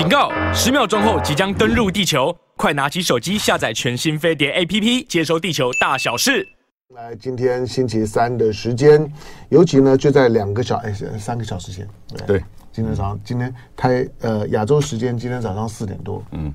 警告！十秒钟后即将登陆地球，快拿起手机下载全新飞碟 APP，接收地球大小事。来，今天星期三的时间，尤其呢就在两个小哎三个小时前，对，对今天早上今天台呃亚洲时间今天早上四点多，嗯，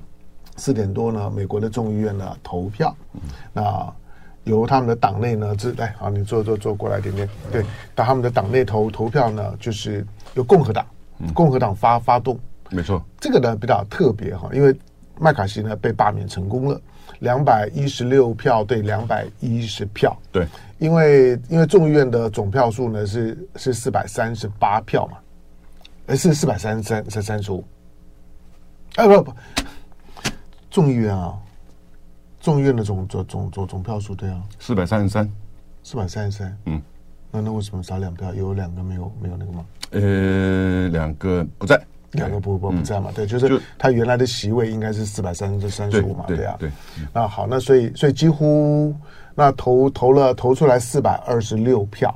四点多呢，美国的众议院呢投票，嗯、那由他们的党内呢，这来好，你坐坐坐过来点点，对，到他们的党内投投票呢，就是由共和党。共和党发发动，没错，这个呢比较特别哈，因为麦卡锡呢被罢免成功了，两百一十六票对两百一十票，对，因为因为众议院的总票数呢是是四百三十八票嘛，呃是四百三十三三三十五，哎不不，众议院啊，众议院的总总总总总票数对啊，四百三十三，四百三十三，嗯，那那为什么少两票？有两个没有没有那个吗？呃，两个不在，两个不不不在嘛？对，就是他原来的席位应该是四百三十三十五嘛？对啊，对。那好，那所以所以几乎那投投了投出来四百二十六票，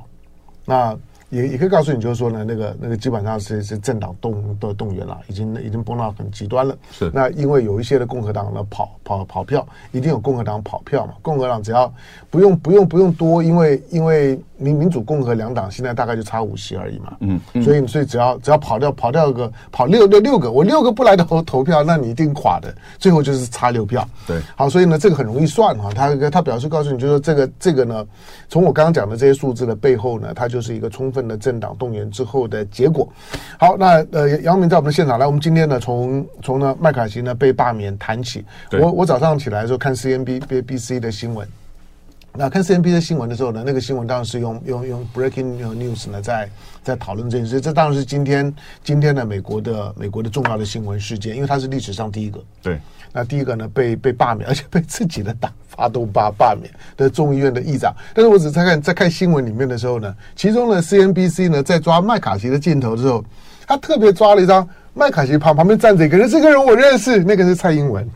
那。也也可以告诉你，就是说呢，那个那个基本上是是政党动的动员了，已经已经崩到很极端了。是那因为有一些的共和党呢跑跑跑票，一定有共和党跑票嘛。共和党只要不用不用不用多，因为因为民民主共和两党现在大概就差五席而已嘛。嗯，嗯所以所以只要只要跑掉跑掉个跑六六六个，我六个不来投投票，那你一定垮的。最后就是差六票。对，好，所以呢这个很容易算哈。他他表示告诉你，就是说这个这个呢，从我刚刚讲的这些数字的背后呢，它就是一个充分的政党动员之后的结果。好，那呃，杨明在我们的现场来，我们今天呢，从从呢麦卡锡呢被罢免谈起。我我早上起来的时候看 CNBC 的新闻，那看 CNBC 的新闻的时候呢，那个新闻当然是用用用 Breaking News 呢在在讨论这件事。这当然是今天今天的美国的美国的重要的新闻事件，因为它是历史上第一个。对。那第一个呢，被被罢免，而且被自己的党发动罢罢免的众议院的议长。但是我只在看在看新闻里面的时候呢，其中呢 CNBC 呢在抓麦卡锡的镜头的时候，他特别抓了一张麦卡锡旁旁边站着一个人，这个人我认识，那个是蔡英文。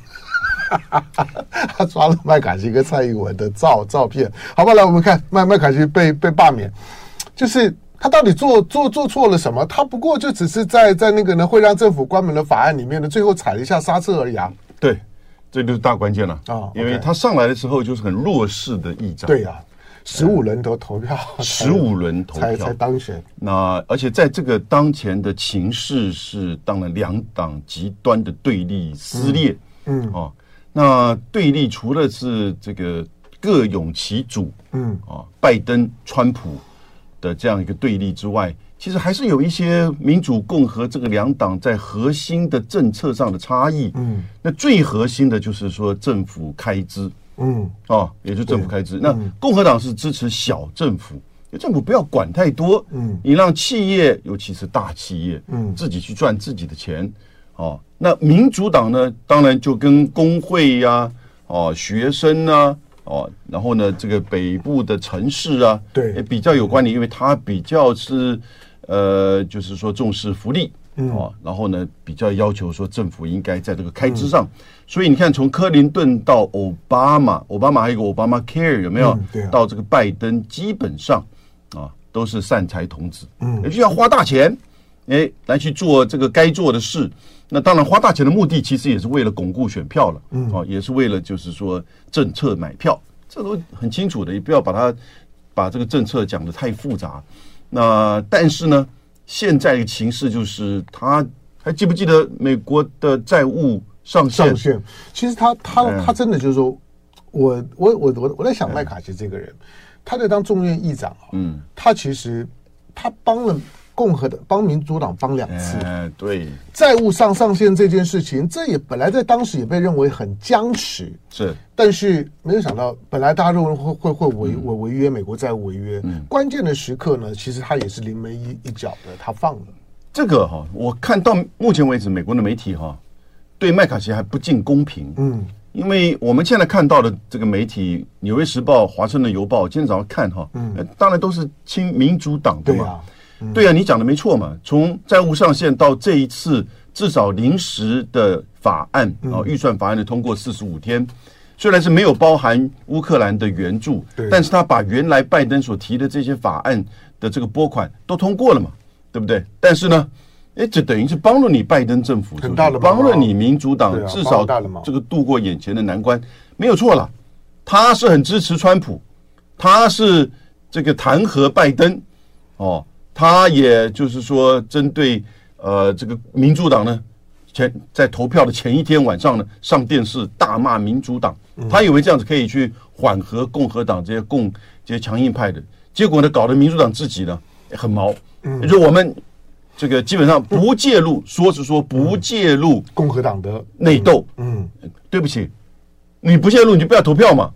他抓了麦卡锡跟蔡英文的照照片。好吧，来我们看麦麦卡锡被被罢免，就是他到底做做做错了什么？他不过就只是在在那个呢会让政府关门的法案里面呢，最后踩了一下刹车而已啊。对，这就是大关键了啊！因为他上来的时候就是很弱势的议长。对呀，十五轮都投票，十五轮投票才当选。那而且在这个当前的情势是，当然两党极端的对立撕裂。嗯啊，那对立除了是这个各拥其主，嗯啊，拜登、川普的这样一个对立之外。其实还是有一些民主共和这个两党在核心的政策上的差异。嗯，那最核心的就是说政府开支。嗯，啊，也就是政府开支。那共和党是支持小政府，政府不要管太多。嗯，你让企业，尤其是大企业，嗯，自己去赚自己的钱。哦，那民主党呢，当然就跟工会呀，哦，学生啊，哦，然后呢，这个北部的城市啊，对，也比较有关联，因为它比较是。呃，就是说重视福利，嗯，哦，然后呢，比较要求说政府应该在这个开支上，嗯、所以你看，从克林顿到奥巴马，奥巴马还有个奥巴马 Care 有没有？嗯对啊、到这个拜登，基本上啊都是善财童子，嗯，也就要花大钱，哎，来去做这个该做的事。那当然，花大钱的目的其实也是为了巩固选票了，嗯，哦，也是为了就是说政策买票，这都很清楚的，也不要把它把这个政策讲的太复杂。那但是呢，现在的情势就是，他还记不记得美国的债务上限？上限。其实他他他真的就是说，我我我我我在想麦卡锡这个人，他在当众院议长啊，嗯，他其实他帮了。共和的帮民主党帮两次，哎，对，债务上上限这件事情，这也本来在当时也被认为很僵持，是，但是没有想到，本来大家认为会会会违违违约，美国债务违约，嗯，关键的时刻呢，其实他也是临门一一脚的，他放了。这个哈，我看到目前为止，美国的媒体哈对麦卡锡还不尽公平，嗯，因为我们现在看到的这个媒体，《纽约时报》、《华盛顿邮报》，今天早上看哈，嗯，当然都是亲民主党的嘛。对啊，你讲的没错嘛。从债务上限到这一次至少临时的法案啊，预算法案的通过四十五天，虽然是没有包含乌克兰的援助，但是他把原来拜登所提的这些法案的这个拨款都通过了嘛，对不对？但是呢，哎，这等于是帮了你拜登政府，很大的帮了你民主党，啊、至少这个度过眼前的难关，没有错了。他是很支持川普，他是这个弹劾拜登，哦，他也就是说针对呃这个民主党呢，前在投票的前一天晚上呢，上电视大骂民主党，他以为这样子可以去缓和共和党这些共这些强硬派的，结果呢，搞得民主党自己呢很毛，也，就我们。这个基本上不介入，说是说不介入共和党的内斗。嗯，对不起，你不介入你就不要投票嘛，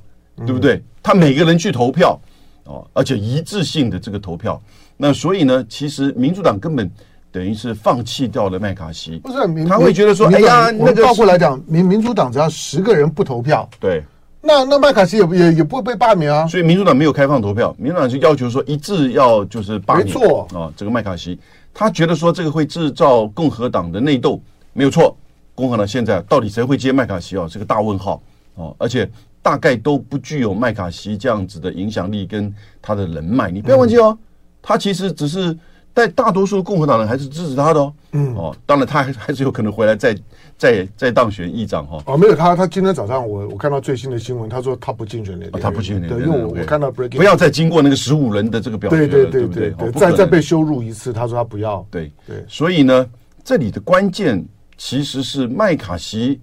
对不对？他每个人去投票，哦，而且一致性的这个投票，那所以呢，其实民主党根本等于是放弃掉了麦卡锡。不是，他会觉得说，哎呀，那个倒过来讲，民民主党只要十个人不投票，对，那那麦卡锡也也也不会被罢免啊。所以民主党没有开放投票，民主党就要求说一致要就是罢免。没错啊，这个麦卡锡。他觉得说这个会制造共和党的内斗，没有错。共和党现在到底谁会接麦卡锡啊？是个大问号哦，而且大概都不具有麦卡锡这样子的影响力跟他的人脉。你不要忘记哦，他其实只是。但大多数共和党人还是支持他的哦，嗯。哦，当然他还还是有可能回来再再再当选议长哈。哦，没有他，他今天早上我我看到最新的新闻，他说他不竞选连任，他不竞选连任，对，因为我我看到 breaking，不要再经过那个十五人的这个表决，对对对对对，再再被羞辱一次，他说他不要，对。对，所以呢，这里的关键其实是麦卡锡，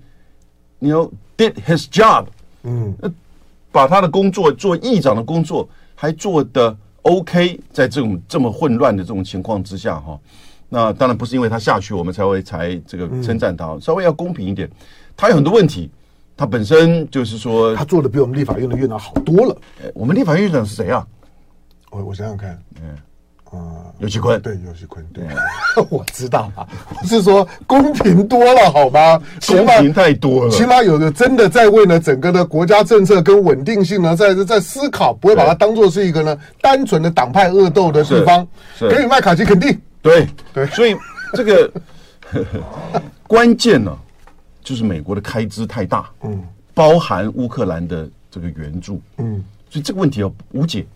你要 did his job，嗯，把他的工作做议长的工作还做得。OK，在这种这么混乱的这种情况之下，哈，那当然不是因为他下去，我们才会才这个称赞他，稍微要公平一点。他有很多问题，他本身就是说，他做的比我们立法院的院长好多了。我们立法院院长是谁啊？我我想想看，嗯。啊，游锡堃，对，游锡堃，对，我知道啊，我是说公平多了好吗？公平太多了，起码有的真的在为呢整个的国家政策跟稳定性呢，在在思考，不会把它当做是一个呢单纯的党派恶斗的地方。给予麦卡锡肯定，对对，所以这个 关键呢，就是美国的开支太大，嗯，包含乌克兰的这个援助，嗯，所以这个问题要无解，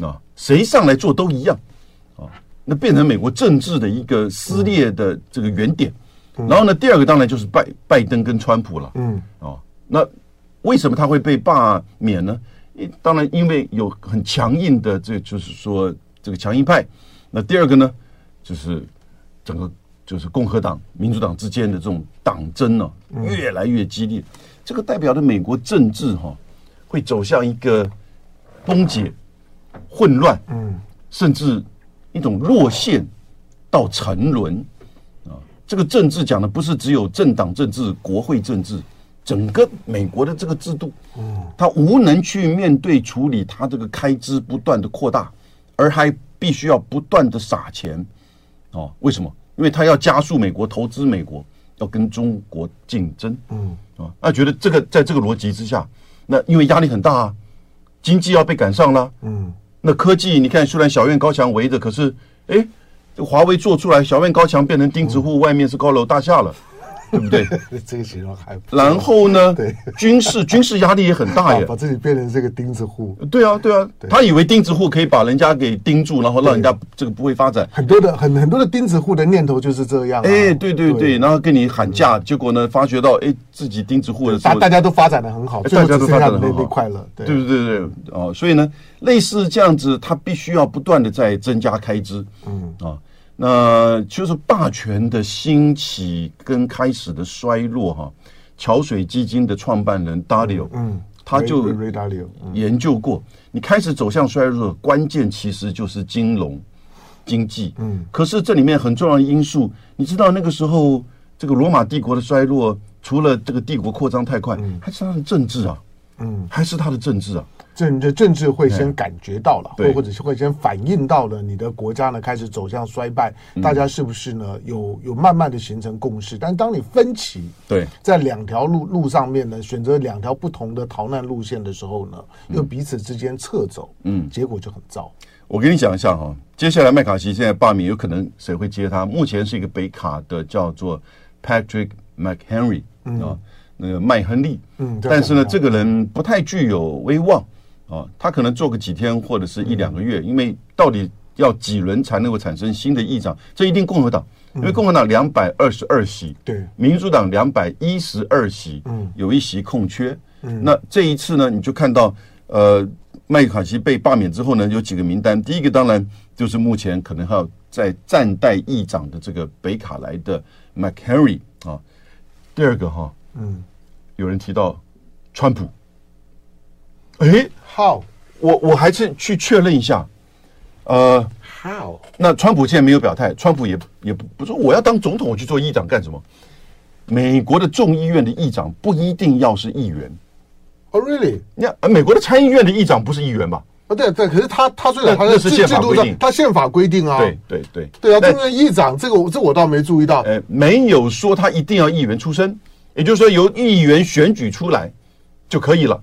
啊，谁上来做都一样。那变成美国政治的一个撕裂的这个原点，然后呢，第二个当然就是拜拜登跟川普了，嗯，哦，那为什么他会被罢免呢？当然因为有很强硬的，这就是说这个强硬派。那第二个呢，就是整个就是共和党、民主党之间的这种党争呢，越来越激烈。这个代表着美国政治哈会走向一个崩解、混乱，嗯，甚至。一种落陷到沉沦啊！这个政治讲的不是只有政党政治、国会政治，整个美国的这个制度，嗯，他无能去面对处理他这个开支不断的扩大，而还必须要不断的撒钱哦。为什么？因为他要加速美国投资，美国要跟中国竞争，嗯啊，他觉得这个在这个逻辑之下，那因为压力很大啊，经济要被赶上了，嗯。那科技，你看，虽然小院高墙围着，可是，哎，这华为做出来，小院高墙变成钉子户，外面是高楼大厦了。对不对？这个形容还。然后呢？对，军事 军事压力也很大耶，把自己变成这个钉子户。对啊，对啊，他以为钉子户可以把人家给钉住，然后让人家这个不会发展。很多的很很多的钉子户的念头就是这样。哎，对对对，然后跟你喊价，结果呢，发觉到哎，自己钉子户的时候，大家都发展的很好，大家都发展的很好，快乐。对对对对，哦，所以呢，类似这样子，他必须要不断的在增加开支。嗯啊。那就是霸权的兴起跟开始的衰落哈。桥水基金的创办人 Dalio，嗯，他就研究过，你开始走向衰弱，关键其实就是金融经济。嗯，可是这里面很重要的因素，你知道那个时候这个罗马帝国的衰落，除了这个帝国扩张太快，还是它的政治啊，嗯，还是他的政治啊。政治政治会先感觉到了，或或者是会先反映到了你的国家呢开始走向衰败，大家是不是呢有有慢慢的形成共识？但当你分歧对。在两条路路上面呢，选择两条不同的逃难路线的时候呢，又彼此之间撤走，嗯，结果就很糟。我跟你讲一下哈，接下来麦卡锡现在罢免，有可能谁会接他？目前是一个北卡的叫做 Patrick McHenry 啊，那个麦亨利，嗯，但是呢，这个人不太具有威望。啊，他可能做个几天或者是一两个月，因为到底要几轮才能够产生新的议长，这一定共和党。因为共和党两百二十二席，对，民主党两百一十二席，嗯，有一席空缺。嗯，那这一次呢，你就看到，呃，麦卡锡被罢免之后呢，有几个名单。第一个当然就是目前可能还要在暂代议长的这个北卡莱的 McHenry 啊。第二个哈，嗯，有人提到川普。哎，How？我我还是去确认一下，呃，How？那川普现在没有表态，川普也也不不说我要当总统，我去做议长干什么？美国的众议院的议长不一定要是议员。哦、oh,，really？你看，美国的参议院的议长不是议员吧？啊，对对，可是他他虽然他是制度上，他宪法规定啊，对对对对啊，众议议长这个这我倒没注意到，呃，没有说他一定要议员出身，也就是说由议员选举出来就可以了。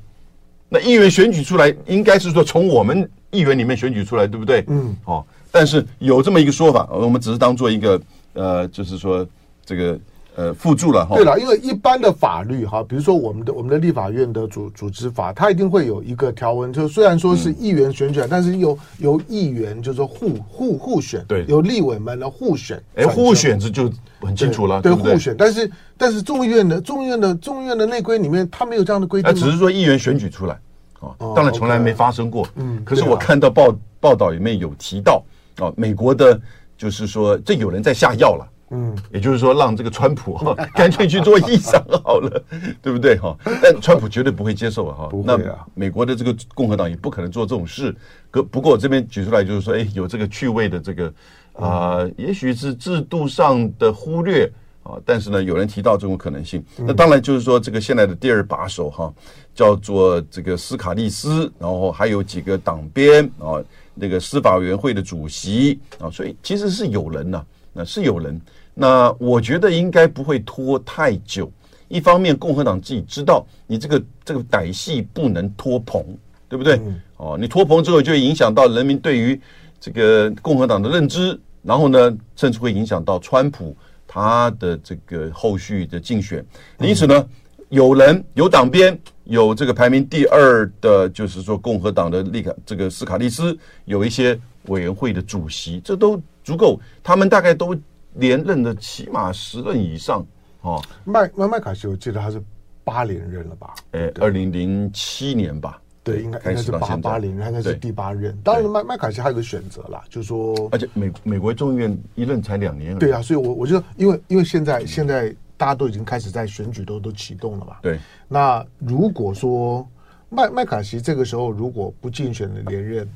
那议员选举出来，应该是说从我们议员里面选举出来，对不对？嗯，哦，但是有这么一个说法，我们只是当做一个呃，就是说这个。呃，附注了哈。对了，因为一般的法律哈，比如说我们的我们的立法院的组组织法，它一定会有一个条文，就虽然说是议员选举，但是由由议员就是说互互互选，对，由立委们来互选。哎，互选这就很清楚了，对，互选。但是但是众议院的众议院的众议院的内规里面，它没有这样的规定。那只是说议员选举出来哦，当然从来没发生过。嗯，可是我看到报报道里面有提到哦，美国的就是说这有人在下药了。嗯，也就是说，让这个川普哈 干脆去做议长好了，对不对哈？但川普绝对不会接受啊哈。那美国的这个共和党也不可能做这种事。可不过我这边举出来就是说，哎，有这个趣味的这个啊，也许是制度上的忽略啊，但是呢，有人提到这种可能性。那当然就是说，这个现在的第二把手哈，叫做这个斯卡利斯，然后还有几个党鞭啊，那个司法委员会的主席啊，所以其实是有人呐，那是有人。那我觉得应该不会拖太久。一方面，共和党自己知道你这个这个歹戏不能拖棚，对不对？嗯、哦，你拖棚之后就会影响到人民对于这个共和党的认知，然后呢，甚至会影响到川普他的这个后续的竞选。因此呢，有人有党鞭，有这个排名第二的，就是说共和党的利卡这个斯卡利斯，有一些委员会的主席，这都足够。他们大概都。连任的起码十任以上，哦，麦麦麦卡锡，我记得他是八连任了吧？哎，二零零七年吧？对，应该应该是八八连任，应该是第八任。当然，麦麦卡锡还有个选择啦，就是说，而且美美国众议院一任才两年。对啊，所以我我觉得，因为因为现在现在大家都已经开始在选举都都启动了嘛。对。那如果说麦麦卡锡这个时候如果不竞选的连任，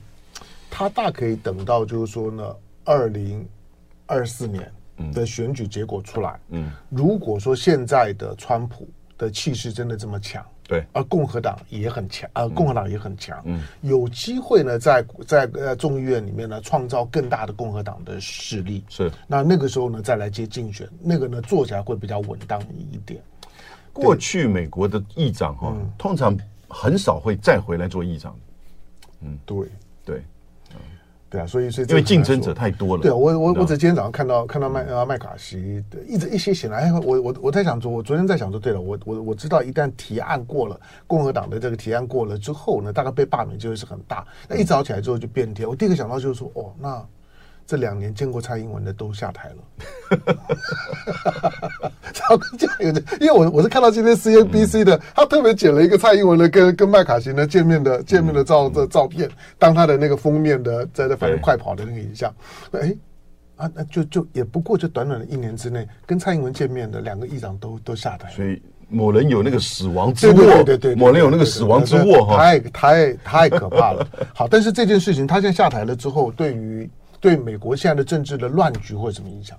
他大可以等到就是说呢，二零二四年。的选举结果出来，嗯，如果说现在的川普的气势真的这么强，对，而共和党也很强，呃，共和党也很强，嗯，有机会呢，在在呃众议院里面呢，创造更大的共和党的势力，是，那那个时候呢，再来接竞选，那个呢，做起来会比较稳当一点。过去美国的议长哈，通常很少会再回来做议长，嗯，对对。啊，所以所以因为竞争者太多了。对啊，我我我只今天早上看到看到麦麦卡锡的一直一些显然，哎，我我我在想说，我昨天在想说，对了，我我我知道一旦提案过了，共和党的这个提案过了之后呢，大概被罢免机会是很大。那一早起来之后就变天，我第一个想到就是说，哦，那。这两年见过蔡英文的都下台了，超这样有点，因为我我是看到今天 CNBC 的，他特别剪了一个蔡英文的跟跟麦卡锡的见面的见面的照的照片，当他的那个封面的在在反正快跑的那个影像，哎，啊那就就也不过就短短的一年之内，跟蔡英文见面的两个议长都都下台，所以某人有那个死亡之握，对对对，某人有那个死亡之握哈，太太太可怕了。好，但是这件事情他现在下台了之后，对于对美国现在的政治的乱局会有什么影响？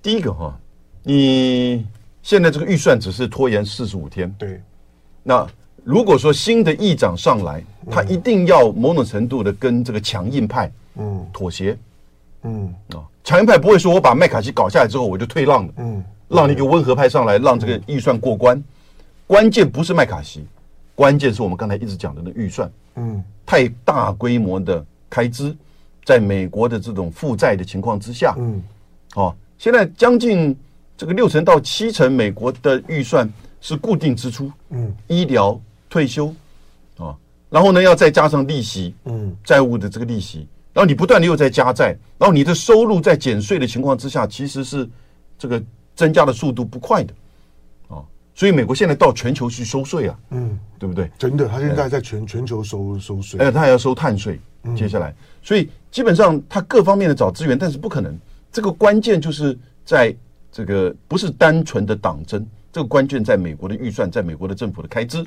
第一个哈，你现在这个预算只是拖延四十五天。对，那如果说新的议长上来，他一定要某种程度的跟这个强硬派嗯妥协嗯啊，强硬派不会说我把麦卡锡搞下来之后我就退让了嗯，让一个温和派上来让这个预算过关。关键不是麦卡锡，关键是我们刚才一直讲的那预算嗯太大规模的开支。在美国的这种负债的情况之下，嗯，哦，现在将近这个六成到七成美国的预算是固定支出，嗯，医疗、退休，啊，然后呢要再加上利息，嗯，债务的这个利息，然后你不断的又在加债，然后你的收入在减税的情况之下，其实是这个增加的速度不快的，啊，所以美国现在到全球去收税啊，嗯，对不对？真的，他现在在全全球收收税，哎，他还要收碳税，接下来，所以基本上他各方面的找资源，但是不可能，这个关键就是在这个不是单纯的党争，这个关键在美国的预算，在美国的政府的开支。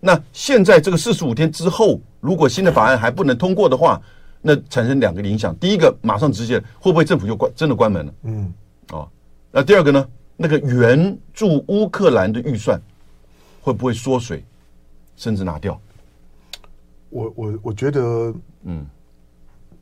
那现在这个四十五天之后，如果新的法案还不能通过的话，那产生两个影响。第一个，马上直接会不会政府就关真的关门了？嗯，哦，那第二个呢？那个援助乌克兰的预算会不会缩水，甚至拿掉？我我我觉得，嗯，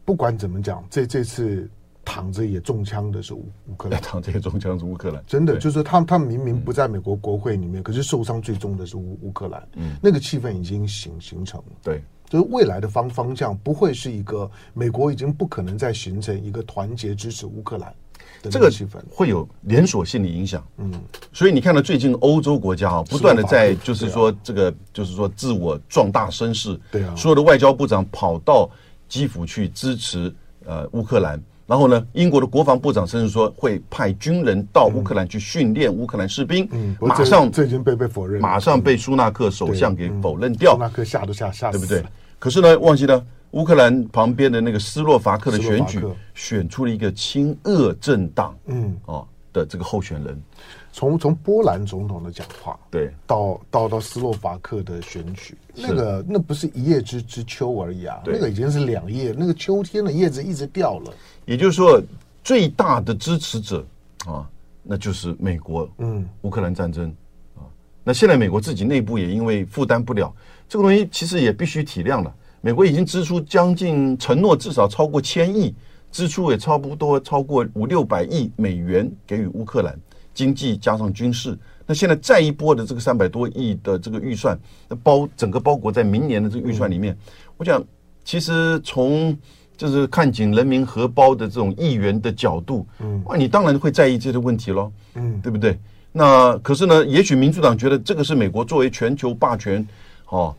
不管怎么讲，这这次。躺着也中枪的是乌乌克兰，躺着也中枪是乌克兰，真的就是他们，他们明明不在美国国会里面，可是受伤最重的是乌乌克兰。嗯，那个气氛已经形形成了。对，就是未来的方方向不会是一个美国已经不可能再形成一个团结支持乌克兰的这个气氛，会有连锁性的影响。嗯，所以你看到最近欧洲国家啊，不断的在就是说这个就是说自我壮大声势。对啊，所有的外交部长跑到基辅去支持呃乌克兰。然后呢，英国的国防部长甚至说会派军人到乌克兰去训练乌克兰士兵。嗯，马上这已经被被否认，马上被苏纳克首相给否认掉。苏纳克吓都吓吓死，对不对？可是呢，忘记了乌克兰旁边的那个斯洛伐克的选举，选出了一个亲俄政党，嗯，哦的这个候选人。从从波兰总统的讲话，对，到到到斯洛伐克的选举，那个那不是一叶之之秋而已啊，那个已经是两叶，那个秋天的叶子一直掉了。也就是说，最大的支持者啊，那就是美国。嗯，乌克兰战争啊，那现在美国自己内部也因为负担不了这个东西，其实也必须体谅了。美国已经支出将近承诺至少超过千亿，支出也差不多超过五六百亿美元给予乌克兰，经济加上军事。那现在再一波的这个三百多亿的这个预算，那包整个包裹在明年的这个预算里面，我想其实从。就是看紧人民荷包的这种议员的角度，嗯，哇，你当然会在意这些问题喽，嗯，对不对？那可是呢，也许民主党觉得这个是美国作为全球霸权，哦，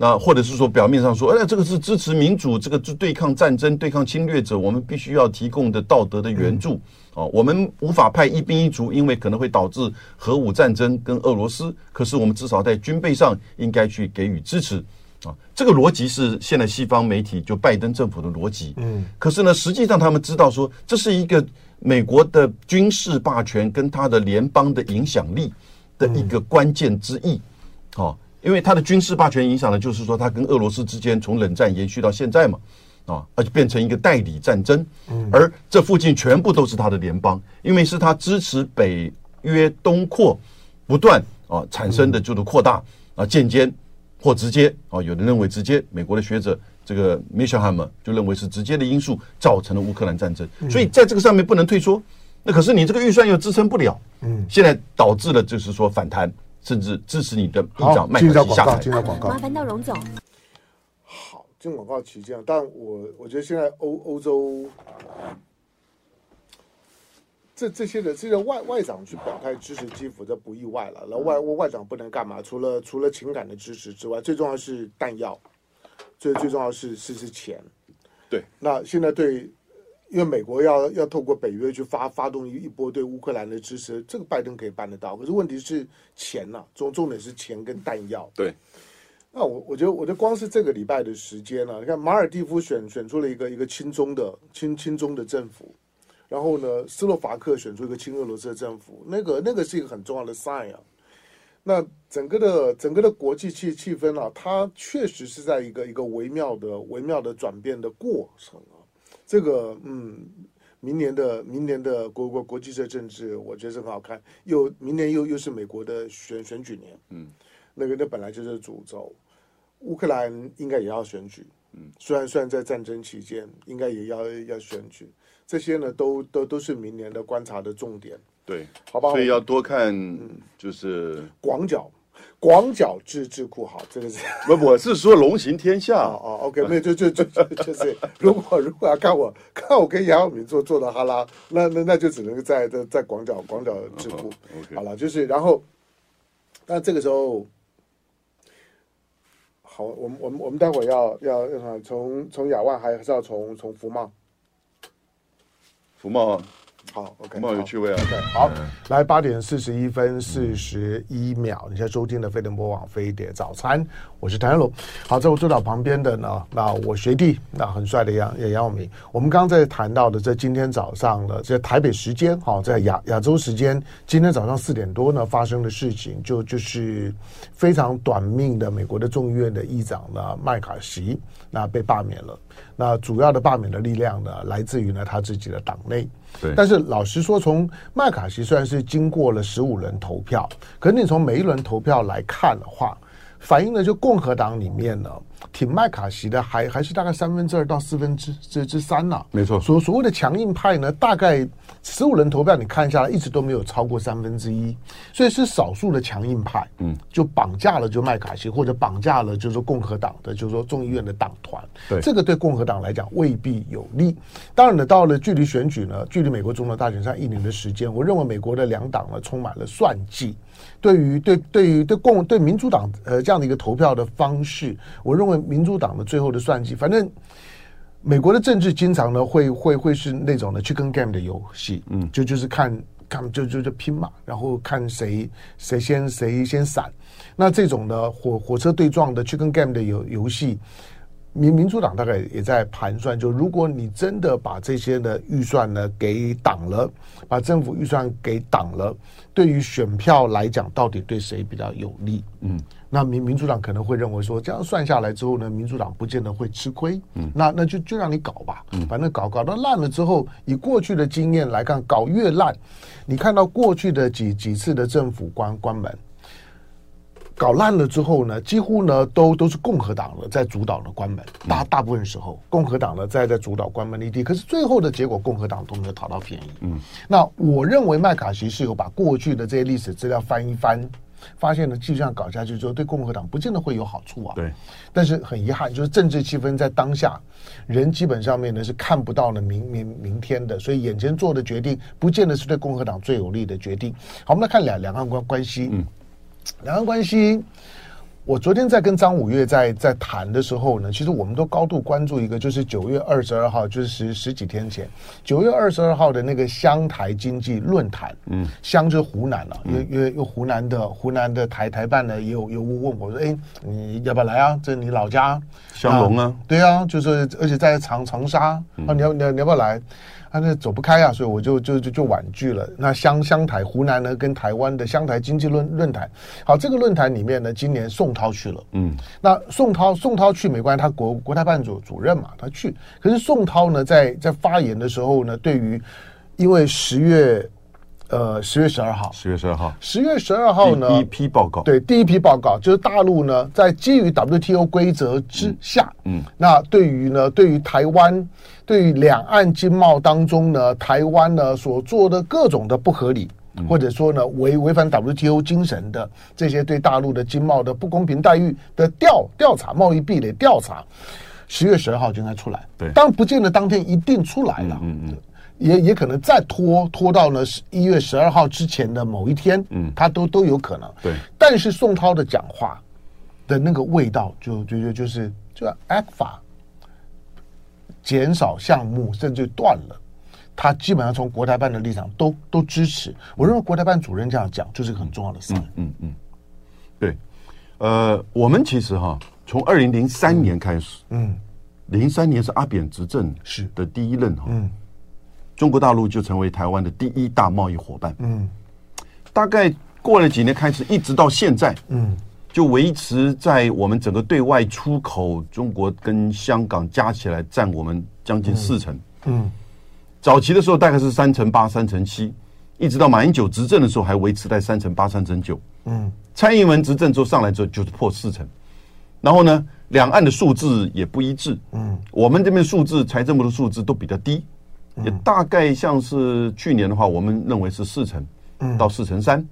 那或者是说表面上说，哎，这个是支持民主，这个是对抗战争、对抗侵略者，我们必须要提供的道德的援助，哦，我们无法派一兵一卒，因为可能会导致核武战争跟俄罗斯，可是我们至少在军备上应该去给予支持。啊，这个逻辑是现在西方媒体就拜登政府的逻辑。嗯，可是呢，实际上他们知道说，这是一个美国的军事霸权跟他的联邦的影响力的一个关键之一。哦，因为他的军事霸权影响呢就是说，他跟俄罗斯之间从冷战延续到现在嘛，啊，而且变成一个代理战争。嗯，而这附近全部都是他的联邦，因为是他支持北约东扩不断啊产生的就是扩大啊间接。或直接啊，有人认为直接，美国的学者这个 Mishelheimer 就认为是直接的因素造成了乌克兰战争，所以在这个上面不能退缩。那可是你这个预算又支撑不了，嗯，现在导致了就是说反弹，甚至支持你的部长麦卡锡下台。麻烦到荣总。好，进广告期间，但我我觉得现在欧欧洲。这这些的这些外外长去表态支持基辅，这不意外了。然后外外长不能干嘛？除了除了情感的支持之外，最重要是弹药，最最重要是是是钱。对，那现在对，因为美国要要透过北约去发发动一一波对乌克兰的支持，这个拜登可以办得到。可是问题是钱呐、啊，重重点是钱跟弹药。对，那我我觉得我觉得光是这个礼拜的时间呢、啊，你看马尔蒂夫选选出了一个一个亲中的亲亲中的政府。然后呢，斯洛伐克选出一个亲俄罗斯的政府，那个那个是一个很重要的 sign 啊。那整个的整个的国际气气氛啊，它确实是在一个一个微妙的微妙的转变的过程啊。这个嗯，明年的明年的国国国际社政治，我觉得是很好看。又明年又又是美国的选选举年，嗯，那个那本来就是主轴。乌克兰应该也要选举，嗯，虽然虽然在战争期间，应该也要要选举。这些呢，都都都是明年的观察的重点。对，好吧，所以要多看，就是广角，广角智智库好，这个是 不，我是说龙行天下哦，哦，OK，没有，就就就就就是，如果如果要看我 看我跟杨晓明做做的哈拉，那那那就只能在在在广角广角智库。好了，就是然后，但这个时候。好，我们我们我们待会要要要从从亚万还是要从从福茂？福茂。好，OK，蛮有趣味啊。OK，好，来八点四十一分四十一秒，你现在收听的飞碟联播网飞碟早餐，我是谭龙。好，在我坐到旁边的呢，那我学弟，那很帅的杨杨耀明。我们刚刚在谈到的，在今天早上的在台北时间，好，在亚亚洲时间，今天早上四点多呢发生的事情，就就是非常短命的美国的众议院的议长呢麦卡锡，那被罢免了。那主要的罢免的力量呢，来自于呢他自己的党内。对，但是老实说，从麦卡锡虽然是经过了十五轮投票，可是你从每一轮投票来看的话，反映的就共和党里面呢。挺麦卡锡的还还是大概三分之二到四分之之之三呐、啊，没错。所所谓的强硬派呢，大概十五人投票，你看下来一直都没有超过三分之一，所以是少数的强硬派，嗯，就绑架了就麦卡锡，或者绑架了就是说共和党的，就是说众议院的党团，对，这个对共和党来讲未必有利。当然呢，到了距离选举呢，距离美国总统大选上一年的时间，我认为美国的两党呢充满了算计。对于对对于对共对民主党呃这样的一个投票的方式，我认为民主党的最后的算计，反正美国的政治经常呢会会会是那种的 chicken game 的游戏，嗯，就就是看看就就就拼嘛，然后看谁谁先谁先闪，那这种的火火车对撞的 chicken game 的游游戏。民民主党大概也在盘算，就如果你真的把这些的预算呢给挡了，把政府预算给挡了，对于选票来讲，到底对谁比较有利？嗯，那民民主党可能会认为说，这样算下来之后呢，民主党不见得会吃亏。嗯，那那就就让你搞吧，嗯，反正搞搞到烂了之后，以过去的经验来看，搞越烂，你看到过去的几几次的政府关关门。搞烂了之后呢，几乎呢都都是共和党的在主导的关门，大大部分时候共和党呢在在主导关门的一地，可是最后的结果共和党都没有讨到便宜。嗯，那我认为麦卡锡是有把过去的这些历史资料翻一翻，发现呢继续这样搞下去之后，对共和党不见得会有好处啊。对，但是很遗憾，就是政治气氛在当下，人基本上面呢是看不到了明明明天的，所以眼前做的决定不见得是对共和党最有利的决定。好，我们来看两两岸关关系。嗯。两岸关系，我昨天在跟张五月在在谈的时候呢，其实我们都高度关注一个，就是九月二十二号，就是十十几天前，九月二十二号的那个湘台经济论坛。嗯，湘就是湖南了，啊，因为因为有湖南的湖南的台台办呢，也有有问我说，哎，你要不要来啊？这是你老家，湘龙啊，啊？对啊，就是而且在长长沙，嗯，啊，你要你要你要不要来？他那走不开啊，所以我就就就就婉拒了。那湘湘台湖南呢，跟台湾的湘台经济论论坛，好，这个论坛里面呢，今年宋涛去了。嗯，那宋涛宋涛去没关系，他国国台办主主任嘛，他去。可是宋涛呢，在在发言的时候呢，对于因为十月。呃，十月十二号，十月十二号，十月十二号呢，第一批报告，对，第一批报告就是大陆呢，在基于 WTO 规则之下，嗯，嗯，那对于呢，对于台湾，对于两岸经贸当中呢，台湾呢所做的各种的不合理，嗯、或者说呢违违反 WTO 精神的这些对大陆的经贸的不公平待遇的调调查，贸易壁垒调查，十月十二号就应该出来，对，当然不见得当天一定出来了，嗯嗯。嗯。也也可能再拖拖到呢十一月十二号之前的某一天，嗯，他都都有可能。对，但是宋涛的讲话的那个味道就，就就就就是就 ECFA 减少项目甚至断了，他基本上从国台办的立场都都支持。我认为国台办主任这样讲就是个很重要的事。嗯嗯嗯，对，呃，我们其实哈从二零零三年开始，嗯，零三年是阿扁执政是的第一任哈，嗯。中国大陆就成为台湾的第一大贸易伙伴。嗯，大概过了几年，开始一直到现在，嗯，就维持在我们整个对外出口，中国跟香港加起来占我们将近四成。嗯，早期的时候大概是三成八、三成七，一直到马英九执政的时候还维持在三成八、三成九。嗯，蔡英文执政之后上来之后就是破四成，然后呢，两岸的数字也不一致。嗯，我们这边数字财政部的数字都比较低。也大概像是去年的话，我们认为是四成到四成三，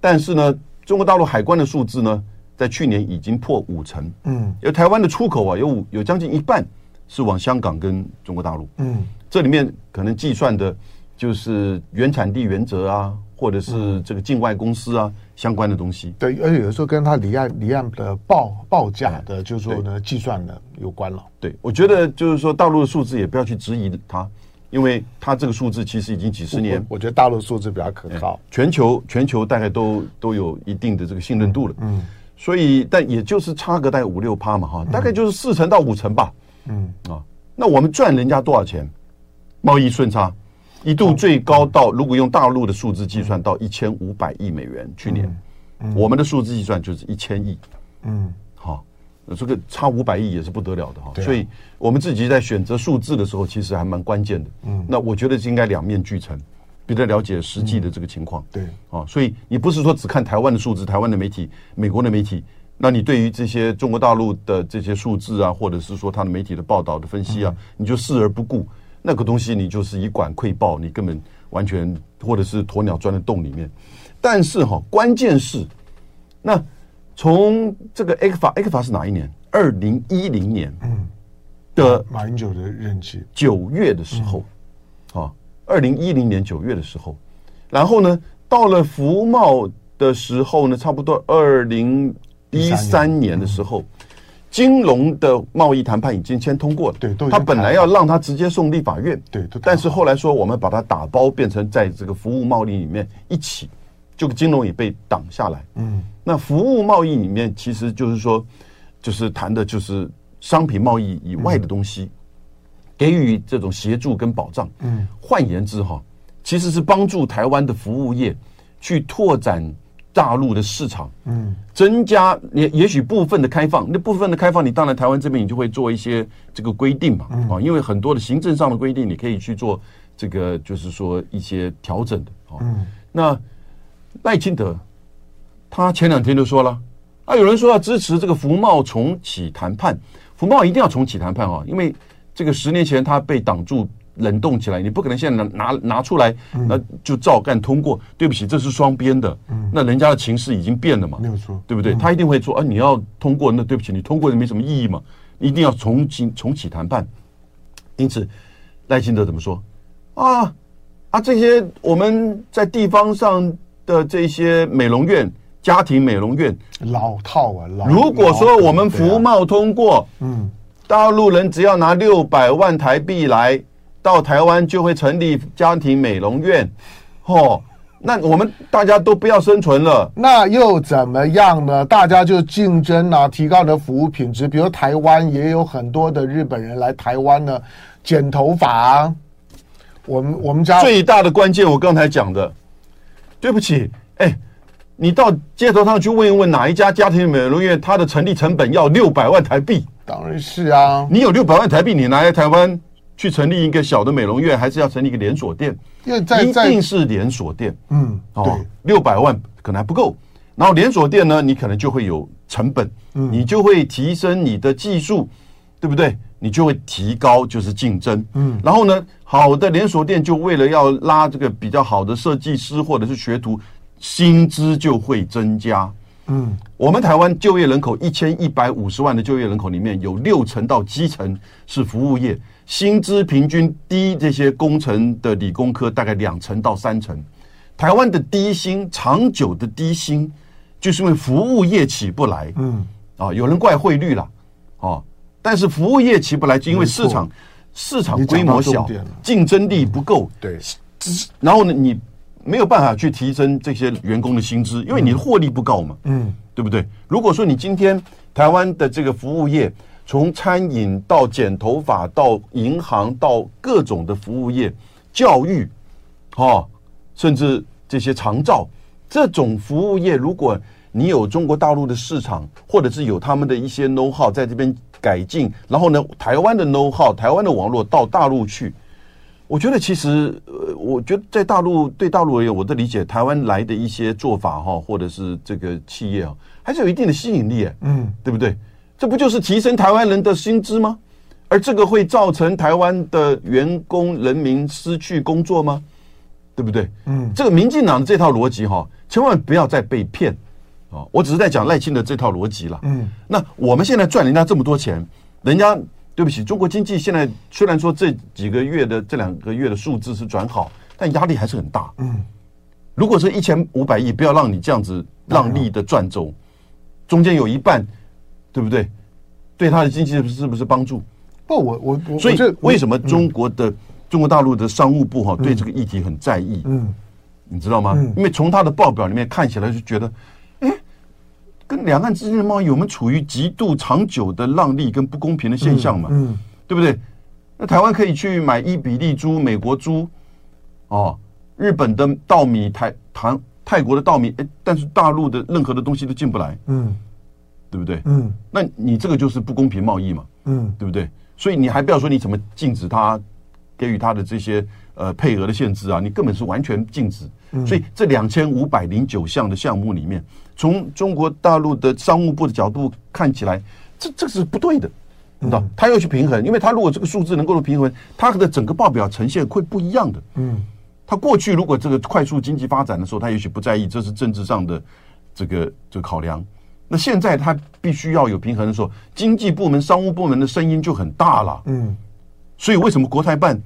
但是呢，中国大陆海关的数字呢，在去年已经破五成。嗯，因为台湾的出口啊，有五有将近一半是往香港跟中国大陆。嗯，这里面可能计算的就是原产地原则啊，或者是这个境外公司啊相关的东西。对，而且有的时候跟他离岸离岸的报报价的，就是说呢计算呢有关了。对，我觉得就是说大陆的数字也不要去质疑它，因为它这个数字其实已经几十年。我觉得大陆数字比较可靠，全球全球大概都都有一定的这个信任度了。嗯，所以但也就是差个大概五六趴嘛哈，大概就是四成到五成吧。嗯啊，那我们赚人家多少钱？贸易顺差一度最高到，如果用大陆的数字计算，到一千五百亿美元。去年，我们的数字计算就是一千亿。嗯，好，这个差五百亿也是不得了的哈。所以我们自己在选择数字的时候，其实还蛮关键的。嗯，那我觉得是应该两面俱成，比较了解实际的这个情况。对，啊，所以你不是说只看台湾的数字，台湾的媒体、美国的媒体，那你对于这些中国大陆的这些数字啊，或者是说他的媒体的报道的分析啊，你就视而不顾。那个东西你就是以管窥豹，你根本完全或者是鸵鸟钻在洞里面。但是哈，关键是那从这个 ECFA，ECFA 是哪一年？二零一零年的马英九的任期。九月的时候，啊，二零一零年九月的时候，然后呢，到了服贸的时候呢，差不多二零一三年的时候。金融的贸易谈判已经先通过了，对，他本来要让他直接送立法院，对，但是后来说我们把它打包变成在这个服务贸易里面一起，就金融也被挡下来。嗯，那服务贸易里面其实就是说，就是谈的就是商品贸易以外的东西，给予这种协助跟保障。嗯，换言之哈，其实是帮助台湾的服务业去拓展。大陆的市场，嗯，增加也也许部分的开放，那部分的开放，你当然台湾这边你就会做一些这个规定嘛，啊，因为很多的行政上的规定，你可以去做这个，就是说一些调整的，嗯，那赖清德他前两天就说了，啊，有人说要支持这个福茂重启谈判，福茂一定要重启谈判啊，因为这个十年前他被挡住。冷冻起来，你不可能现在拿拿拿出来，那就照干通过。对不起，这是双边的，那人家的情势已经变了嘛，没有错，对不对？他一定会说啊，你要通过，那对不起，你通过也没什么意义嘛，一定要重新重启谈判。因此，赖清德怎么说啊啊？这些我们在地方上的这些美容院、家庭美容院老套啊，老。如果说我们服贸通过，嗯，大陆人只要拿六百万台币来。到台湾就会成立家庭美容院，哦，那我们大家都不要生存了，那又怎么样呢？大家就竞争啊，提高的服务品质。比如台湾也有很多的日本人来台湾呢，剪头发啊。我们我们家最大的关键，我刚才讲的，对不起，哎，你到街头上去问一问，哪一家家庭美容院，它的成立成本要六百万台币？当然是啊，你有六百万台币，你拿来台湾。去成立一个小的美容院，还是要成立一个连锁店？因为在一定是连锁店。嗯，哦，六百万可能还不够。然后连锁店呢，你可能就会有成本，嗯，你就会提升你的技术，对不对？你就会提高就是竞争。嗯，然后呢，好的连锁店就为了要拉这个比较好的设计师或者是学徒，薪资就会增加。嗯，我们台湾就业人口一千一百五十万的就业人口里面有六成到七成是服务业。薪资平均低，这些工程的理工科大概两成到三成。台湾的低薪，长久的低薪，就是因为服务业起不来。嗯，啊，有人怪汇率了，哦，但是服务业起不来，就因为市场市场规模小，竞争力不够。对，然后呢，你没有办法去提升这些员工的薪资，因为你的获利不高嘛。嗯，对不对？如果说你今天台湾的这个服务业，从餐饮到剪头发，到银行，到各种的服务业、教育，哦，甚至这些长照，这种服务业，如果你有中国大陆的市场，或者是有他们的一些 know how 在这边改进，然后呢，台湾的 know how、台湾的网络到大陆去，我觉得其实，呃，我觉得在大陆对大陆而言，我的理解，台湾来的一些做法哈，或者是这个企业啊，还是有一定的吸引力，嗯，对不对？这不就是提升台湾人的薪资吗？而这个会造成台湾的员工人民失去工作吗？对不对？嗯，这个民进党的这套逻辑哈，千万不要再被骗啊！我只是在讲赖清德这套逻辑了。嗯，那我们现在赚人家这么多钱，人家对不起，中国经济现在虽然说这几个月的这两个月的数字是转好，但压力还是很大。嗯，如果是一千五百亿，不要让你这样子让利的赚走，中间有一半，对不对？对他的经济是不是帮助？不，我我我，所以为什么中国的中国大陆的商务部哈对这个议题很在意？嗯，你知道吗？因为从他的报表里面看起来就觉得，哎，跟两岸之间的贸易，我们处于极度长久的让利跟不公平的现象嘛，嗯，对不对？那台湾可以去买伊比利猪、美国猪，哦。日本的稻米、台台泰国的稻米，哎，但是大陆的任何的东西都进不来，嗯，对不对？嗯，那你这个就是不公平贸易嘛，嗯，对不对？所以你还不要说你怎么禁止他给予他的这些呃配额的限制啊，你根本是完全禁止。所以这两千五百零九项的项目里面，从中国大陆的商务部的角度看起来，这这是不对的，你知道？他要去平衡，因为他如果这个数字能够平衡，他的整个报表呈现会不一样的，嗯。他过去如果这个快速经济发展的时候，他也许不在意，这是政治上的这个这个考量。那现在他必须要有平衡的时候，经济部门、商务部门的声音就很大了。嗯，所以为什么国台办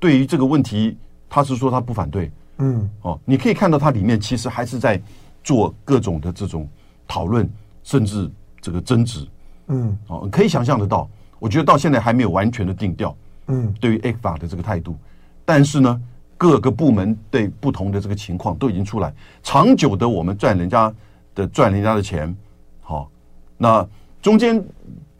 对于这个问题，他是说他不反对？嗯，哦，你可以看到它里面其实还是在做各种的这种讨论，甚至这个争执。嗯，哦，可以想象得到，我觉得到现在还没有完全的定调。嗯，对于 ECFA 的这个态度，但是呢。各个部门对不同的这个情况都已经出来，长久的我们赚人家的赚人家的钱，好，那中间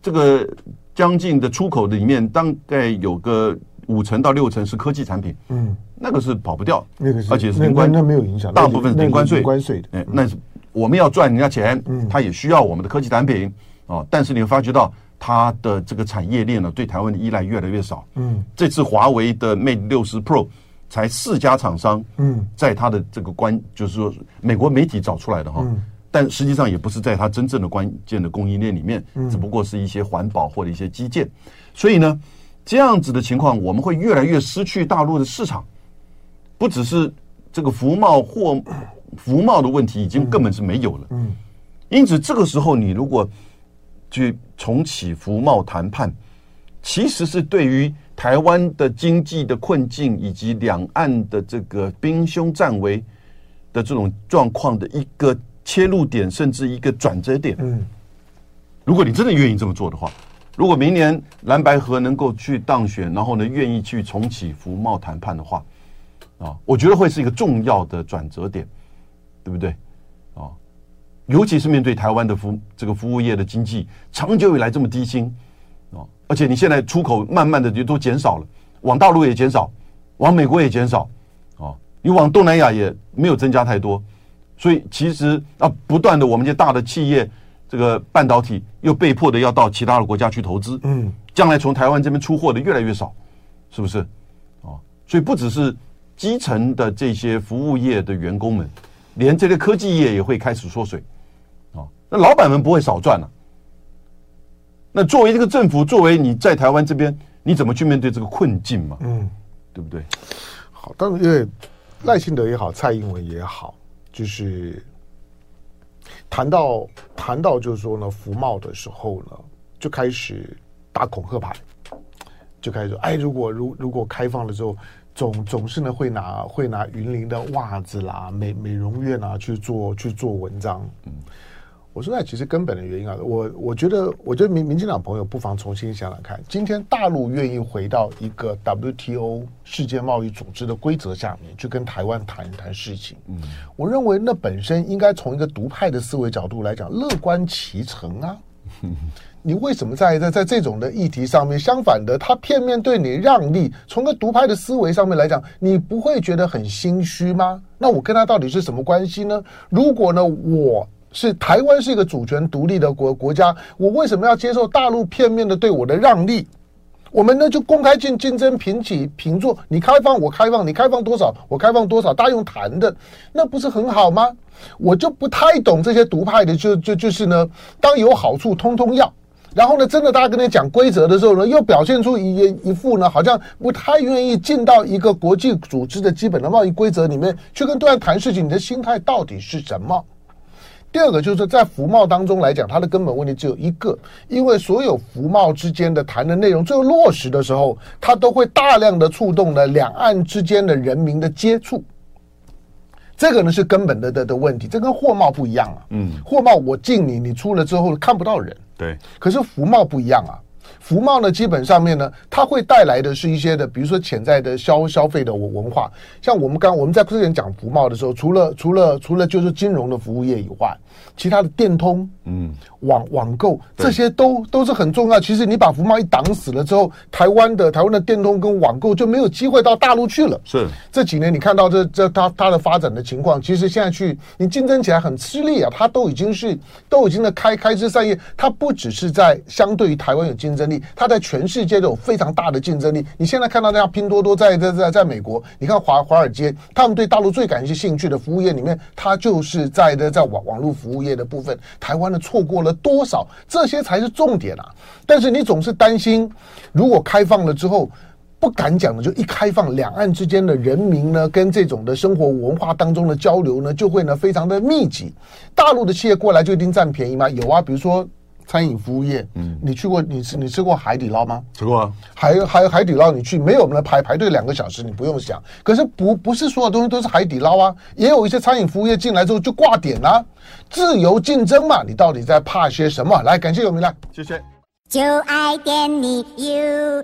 这个将近的出口的里面，大概有个五成到六成是科技产品，嗯，那个是跑不掉，那个是而且是零关，那没有影响，大部分是零关税，关税的，哎，那是我们要赚人家钱，嗯，他也需要我们的科技产品，哦，但是你会发觉到它的这个产业链呢，对台湾的依赖越来越少，嗯，这次华为的 Mate 六十 Pro。才四家厂商，嗯，在它的这个关，就是说美国媒体找出来的哈，但实际上也不是在它真正的关键的供应链里面，只不过是一些环保或者一些基建，所以呢，这样子的情况，我们会越来越失去大陆的市场，不只是这个服贸或服贸的问题，已经根本是没有了，嗯，因此这个时候你如果去重启服贸谈判，其实是对于。台湾的经济的困境，以及两岸的这个兵凶战危的这种状况的一个切入点，甚至一个转折点。嗯，如果你真的愿意这么做的话，如果明年蓝白河能够去当选，然后呢，愿意去重启服贸谈判的话，啊，我觉得会是一个重要的转折点，对不对？啊，尤其是面对台湾的服这个服务业的经济长久以来这么低薪。啊而且你现在出口慢慢的就都减少了，往大陆也减少，往美国也减少，啊，你往东南亚也没有增加太多，所以其实啊，不断的我们这些大的企业，这个半导体又被迫的要到其他的国家去投资，嗯，将来从台湾这边出货的越来越少，是不是？哦，所以不只是基层的这些服务业的员工们，连这个科技业也会开始缩水，哦，那老板们不会少赚了。那作为这个政府，作为你在台湾这边，你怎么去面对这个困境嘛？嗯，对不对？好，但是，因为赖清德也好，蔡英文也好，就是谈到谈到就是说呢，福茂的时候呢，就开始打恐吓牌，就开始说，哎，如果如如果开放了之后，总总是呢会拿会拿云林的袜子啦、美美容院啊去做去做文章，嗯。我说，那其实根本的原因啊，我我觉得，我觉得民民进党朋友不妨重新想想看，今天大陆愿意回到一个 WTO 世界贸易组织的规则下面去跟台湾谈一谈事情，嗯，我认为那本身应该从一个独派的思维角度来讲，乐观其成啊。你为什么在在在这种的议题上面，相反的，他片面对你让利，从个独派的思维上面来讲，你不会觉得很心虚吗？那我跟他到底是什么关系呢？如果呢，我。是台湾是一个主权独立的国国家，我为什么要接受大陆片面的对我的让利？我们呢就公开竞竞争平起平坐，你开放我开放，你开放多少我开放多少，大家用谈的，那不是很好吗？我就不太懂这些独派的，就就就是呢，当有好处通通要，然后呢，真的大家跟你讲规则的时候呢，又表现出一一副呢，好像不太愿意进到一个国际组织的基本的贸易规则里面去跟对岸谈事情，你的心态到底是什么？第二个就是在服贸当中来讲，它的根本问题只有一个，因为所有服贸之间的谈的内容，最后落实的时候，它都会大量的触动了两岸之间的人民的接触。这个呢是根本的的的问题，这跟货贸不一样啊。嗯，货贸我进你，你出了之后看不到人。对，可是服贸不一样啊。服贸呢，基本上面呢，它会带来的是一些的，比如说潜在的消消费的文化。像我们刚我们在之前讲服贸的时候，除了除了除了就是金融的服务业以外，其他的电通、嗯，网网购这些都都是很重要。其实你把服贸一挡死了之后，台湾的台湾的电通跟网购就没有机会到大陆去了。是这几年你看到这这它它的发展的情况，其实现在去你竞争起来很吃力啊。它都已经是都已经的开开枝散叶，它不只是在相对于台湾有竞争力。它在全世界都有非常大的竞争力。你现在看到那样拼多多在在在在美国，你看华华尔街，他们对大陆最感兴趣的服务业里面，它就是在的在网网络服务业的部分。台湾呢错过了多少？这些才是重点啊！但是你总是担心，如果开放了之后，不敢讲的，就一开放，两岸之间的人民呢，跟这种的生活文化当中的交流呢，就会呢非常的密集。大陆的企业过来就一定占便宜吗？有啊，比如说。餐饮服务业，嗯，你去过？你吃你吃过海底捞吗？吃过啊。海海海底捞，你去没有？我们排排队两个小时，你不用想。可是不不是所有东西都是海底捞啊，也有一些餐饮服务业进来之后就挂点啦、啊。自由竞争嘛，你到底在怕些什么？来，感谢有明来，谢谢。就爱点你 UFO